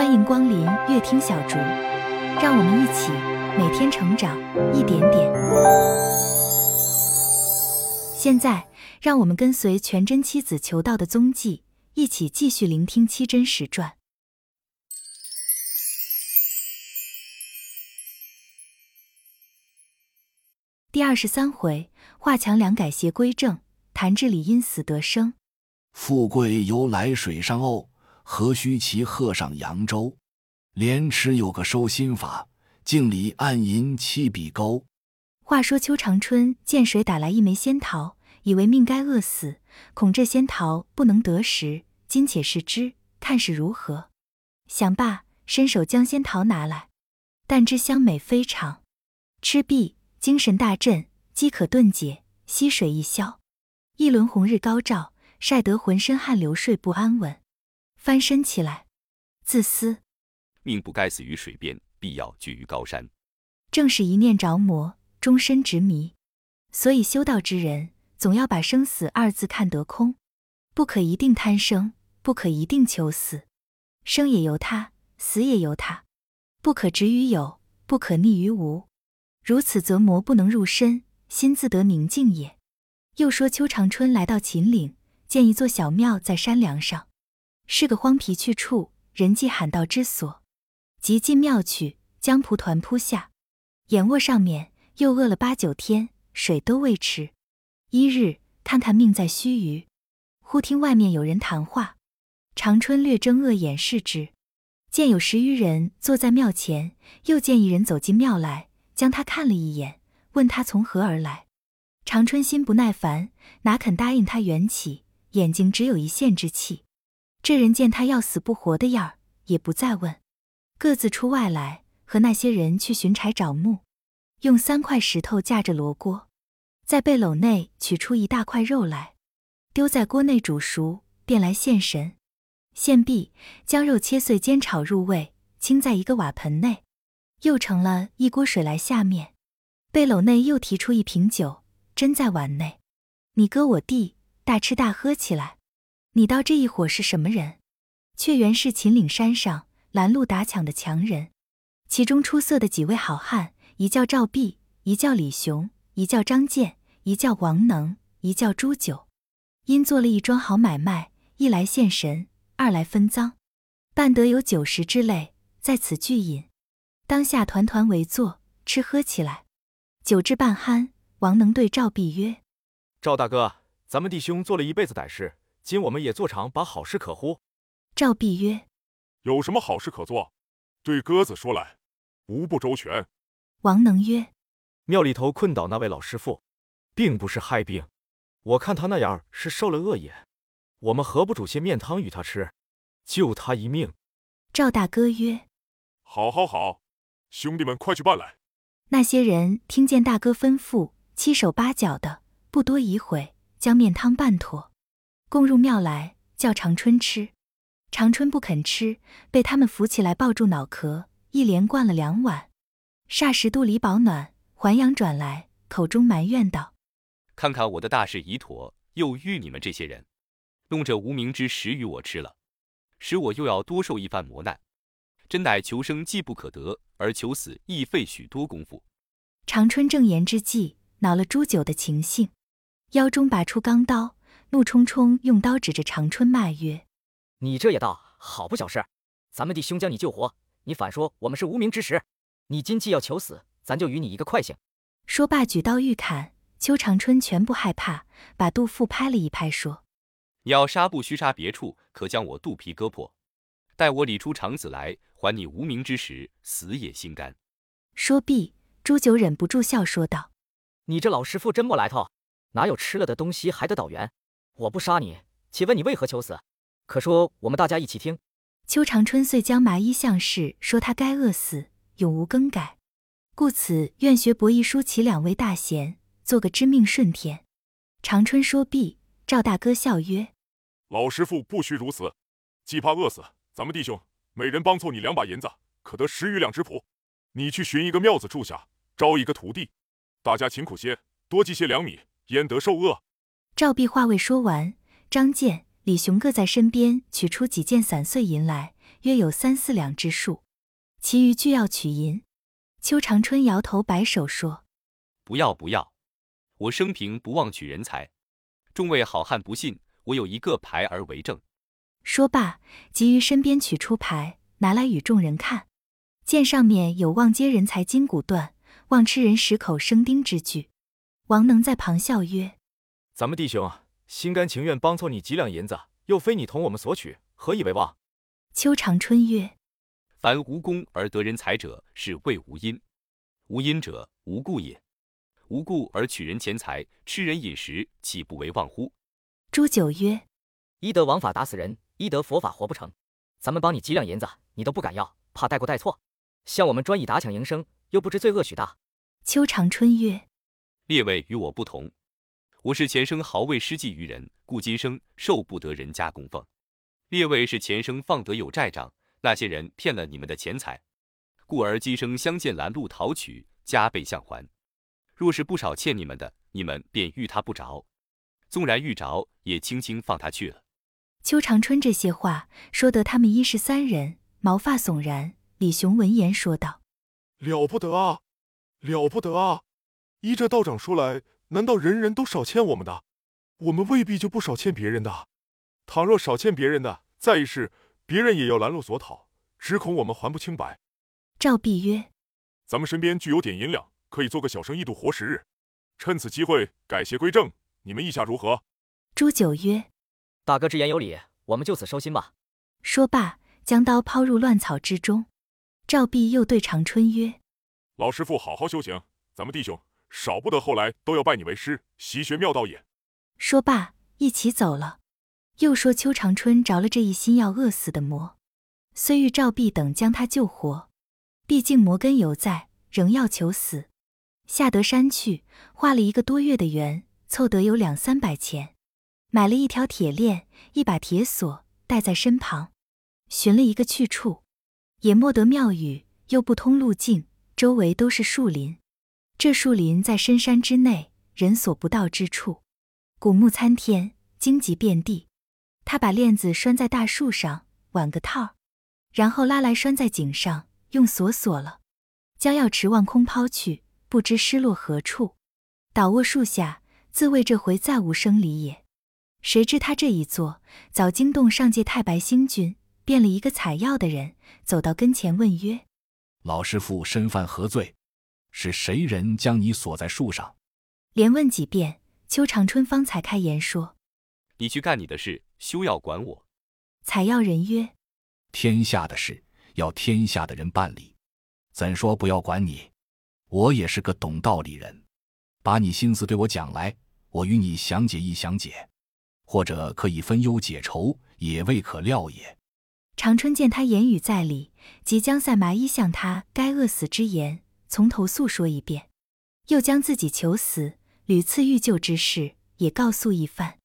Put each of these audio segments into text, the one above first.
欢迎光临乐听小竹，让我们一起每天成长一点点。现在，让我们跟随全真七子求道的踪迹，一起继续聆听七真实传第二十三回：华强梁改邪归正，谭志礼因死得生。富贵由来水上鸥。何须骑鹤上扬州？莲池有个收心法，镜里暗吟七笔勾。话说邱长春见水打来一枚仙桃，以为命该饿死，恐这仙桃不能得食，今且试之，看是如何。想罢，伸手将仙桃拿来，但知香美非常，吃毕，精神大振，饥渴顿解，溪水一消，一轮红日高照，晒得浑身汗流，睡不安稳。翻身起来，自私，命不该死于水边，必要居于高山。正是一念着魔，终身执迷。所以修道之人，总要把生死二字看得空，不可一定贪生，不可一定求死。生也由他，死也由他，不可执于有，不可逆于无。如此则魔不能入身，心自得宁静也。又说邱长春来到秦岭，见一座小庙在山梁上。是个荒僻去处，人迹罕到之所。即进庙去，将蒲团铺下，眼卧上面，又饿了八九天，水都未吃。一日，看看命在须臾，忽听外面有人谈话。长春略睁恶眼视之，见有十余人坐在庙前，又见一人走进庙来，将他看了一眼，问他从何而来。长春心不耐烦，哪肯答应他缘起，眼睛只有一线之气。这人见他要死不活的样儿，也不再问，各自出外来，和那些人去寻柴找木，用三块石头架着罗锅，在背篓内取出一大块肉来，丢在锅内煮熟，便来献神。献毕，将肉切碎煎炒入味，倾在一个瓦盆内，又盛了一锅水来下面。背篓内又提出一瓶酒，斟在碗内，你哥我弟大吃大喝起来。你道这一伙是什么人？却原是秦岭山上拦路打抢的强人，其中出色的几位好汉，一叫赵弼，一叫李雄，一叫张健，一叫王能，一叫朱九，因做了一桩好买卖，一来献神，二来分赃，办得有九十之类，在此聚饮，当下团团围坐，吃喝起来。酒至半酣，王能对赵弼曰：“赵大哥，咱们弟兄做了一辈子歹事。”今我们也做场把好事可乎？赵必曰：“有什么好事可做？对鸽子说来，无不周全。”王能曰：“庙里头困倒那位老师傅，并不是害病，我看他那样是受了恶也。我们何不煮些面汤与他吃，救他一命？”赵大哥曰：“好，好，好，兄弟们快去办来。”那些人听见大哥吩咐，七手八脚的，不多一会，将面汤办妥。共入庙来，叫长春吃。长春不肯吃，被他们扶起来抱住脑壳，一连灌了两碗。霎时肚里饱暖，还阳转来，口中埋怨道：“看看我的大事已妥，又遇你们这些人，弄这无名之食与我吃了，使我又要多受一番磨难。真乃求生既不可得，而求死亦费许多功夫。”长春正言之际，恼了朱九的情性，腰中拔出钢刀。怒冲冲用刀指着长春骂曰：“你这也道好不小事！咱们弟兄将你救活，你反说我们是无名之时。你今既要求死，咱就与你一个快性。”说罢举刀欲砍，邱长春全不害怕，把杜甫拍了一拍，说：“你要杀不须杀别处，可将我肚皮割破，待我理出肠子来，还你无名之时，死也心甘。”说毕，朱九忍不住笑说道：“你这老师傅真没来头，哪有吃了的东西还得倒圆？”我不杀你，且问你为何求死？可说我们大家一起听。邱长春遂将麻衣相示，说他该饿死，永无更改。故此愿学伯夷叔齐两位大贤，做个知命顺天。长春说毕，赵大哥笑曰：“老师傅不须如此，既怕饿死，咱们弟兄每人帮凑你两把银子，可得十余两之谱。你去寻一个庙子住下，招一个徒弟，大家勤苦些，多积些粮米，焉得受饿。”赵壁话未说完，张健、李雄各在身边取出几件散碎银来，约有三四两之数，其余俱要取银。邱长春摇头摆手说：“不要不要，我生平不忘取人才。众位好汉不信，我有一个牌儿为证。”说罢，即于身边取出牌，拿来与众人看，见上面有“望接人才筋骨断，望吃人十口生丁”之句。王能在旁笑曰：“咱们弟兄心甘情愿帮凑你几两银子，又非你同我们索取，何以为望？”秋长春曰：“凡无功而得人才者，是谓无因；无因者，无故也。无故而取人钱财，吃人饮食，岂不为妄乎？”朱九曰：“一德王法打死人，一德佛法活不成。咱们帮你几两银子，你都不敢要，怕带过带错。像我们专以打抢营生，又不知罪恶许大。”秋长春曰。列位与我不同，我是前生毫未施计于人，故今生受不得人家供奉。列位是前生放得有债账，那些人骗了你们的钱财，故而今生相见拦路讨取，加倍相还。若是不少欠你们的，你们便遇他不着；纵然遇着，也轻轻放他去了。邱长春这些话说得他们一是三人毛发悚然。李雄闻言说道：“了不得啊，了不得啊！”依这道长说来，难道人人都少欠我们的？我们未必就不少欠别人的。倘若少欠别人的，再一世别人也要拦路索讨，只恐我们还不清白。赵弼曰：“咱们身边具有点银两，可以做个小生意度活时日，趁此机会改邪归正。你们意下如何？”朱九曰：“大哥之言有理，我们就此收心吧。”说罢，将刀抛入乱草之中。赵弼又对长春曰：“老师傅，好好修行，咱们弟兄。”少不得后来都要拜你为师，习学妙道也。说罢，一起走了。又说邱长春着了这一心要饿死的魔，虽遇赵弼等将他救活，毕竟魔根犹在，仍要求死。下得山去，画了一个多月的圆，凑得有两三百钱，买了一条铁链，一把铁锁，带在身旁，寻了一个去处，也莫得庙宇，又不通路径，周围都是树林。这树林在深山之内，人所不到之处，古木参天，荆棘遍地。他把链子拴在大树上，挽个套，然后拉来拴在井上，用锁锁了。将药池望空抛去，不知失落何处，倒卧树下，自谓这回再无生离也。谁知他这一坐，早惊动上界太白星君，变了一个采药的人，走到跟前问曰：“老师傅身犯何罪？”是谁人将你锁在树上？连问几遍，邱长春方才开言说：“你去干你的事，休要管我。”采药人曰：“天下的事要天下的人办理，怎说不要管你？我也是个懂道理人，把你心思对我讲来，我与你详解一详解，或者可以分忧解愁，也未可料也。”长春见他言语在理，即将赛麻衣向他该饿死之言。从头诉说一遍，又将自己求死、屡次欲救之事也告诉一番。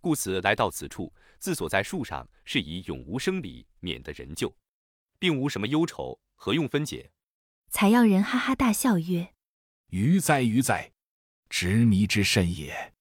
故此来到此处，自锁在树上，是以永无生理，免得人救，并无什么忧愁，何用分解？采药人哈哈大笑曰：“愚哉愚哉，执迷之甚也！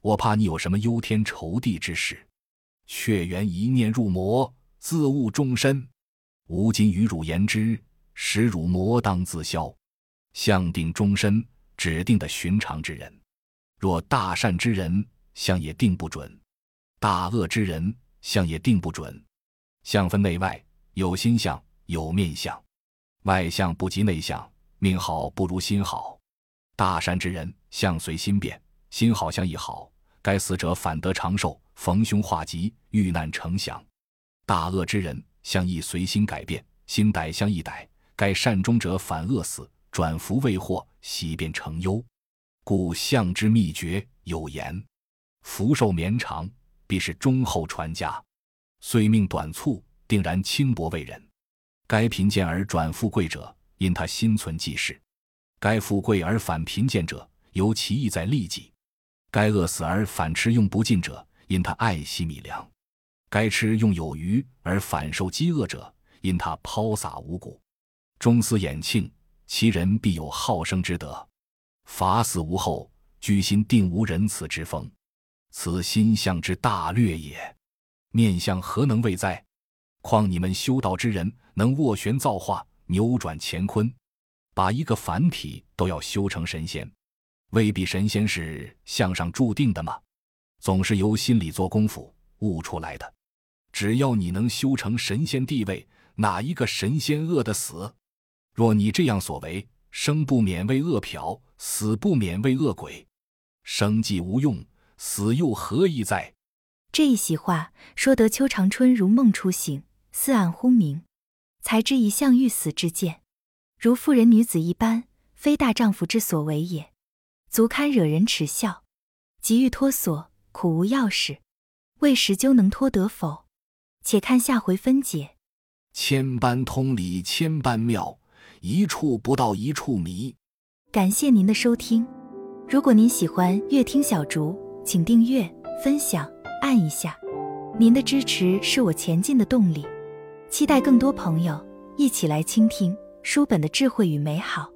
我怕你有什么忧天愁地之事，却缘一念入魔，自误终身。吾今与汝言之，使汝魔当自消。”相定终身，指定的寻常之人；若大善之人，相也定不准；大恶之人，相也定不准。相分内外，有心相，有面相。外相不及内相，命好不如心好。大善之人，相随心变，心好相亦好，该死者反得长寿，逢凶化吉，遇难成祥。大恶之人，相亦随心改变，心歹相亦歹，该善终者反恶死。转福未获，喜变成忧，故相之秘诀有言：福寿绵长，必是忠厚传家；岁命短促，定然轻薄为人。该贫贱而转富贵者，因他心存济世；该富贵而反贫贱者，由其意在利己；该饿死而反吃用不尽者，因他爱惜米粮；该吃用有余而反受饥饿者，因他抛洒五谷。终思衍庆。其人必有好生之德，法死无后，居心定无仁慈之风，此心相之大略也。面相何能未哉？况你们修道之人，能斡旋造化，扭转乾坤，把一个凡体都要修成神仙，未必神仙是向上注定的吗？总是由心里做功夫悟出来的。只要你能修成神仙地位，哪一个神仙饿得死？若你这样所为，生不免为恶殍，死不免为恶鬼。生既无用，死又何益哉？这一席话说得邱长春如梦初醒，似暗忽明，才知一向欲死之见，如妇人女子一般，非大丈夫之所为也，足堪惹人耻笑。急欲脱锁，苦无钥匙，未时究能脱得否？且看下回分解。千般通理千般妙，一处不到一处迷。感谢您的收听，如果您喜欢乐听小竹，请订阅、分享、按一下，您的支持是我前进的动力。期待更多朋友一起来倾听书本的智慧与美好。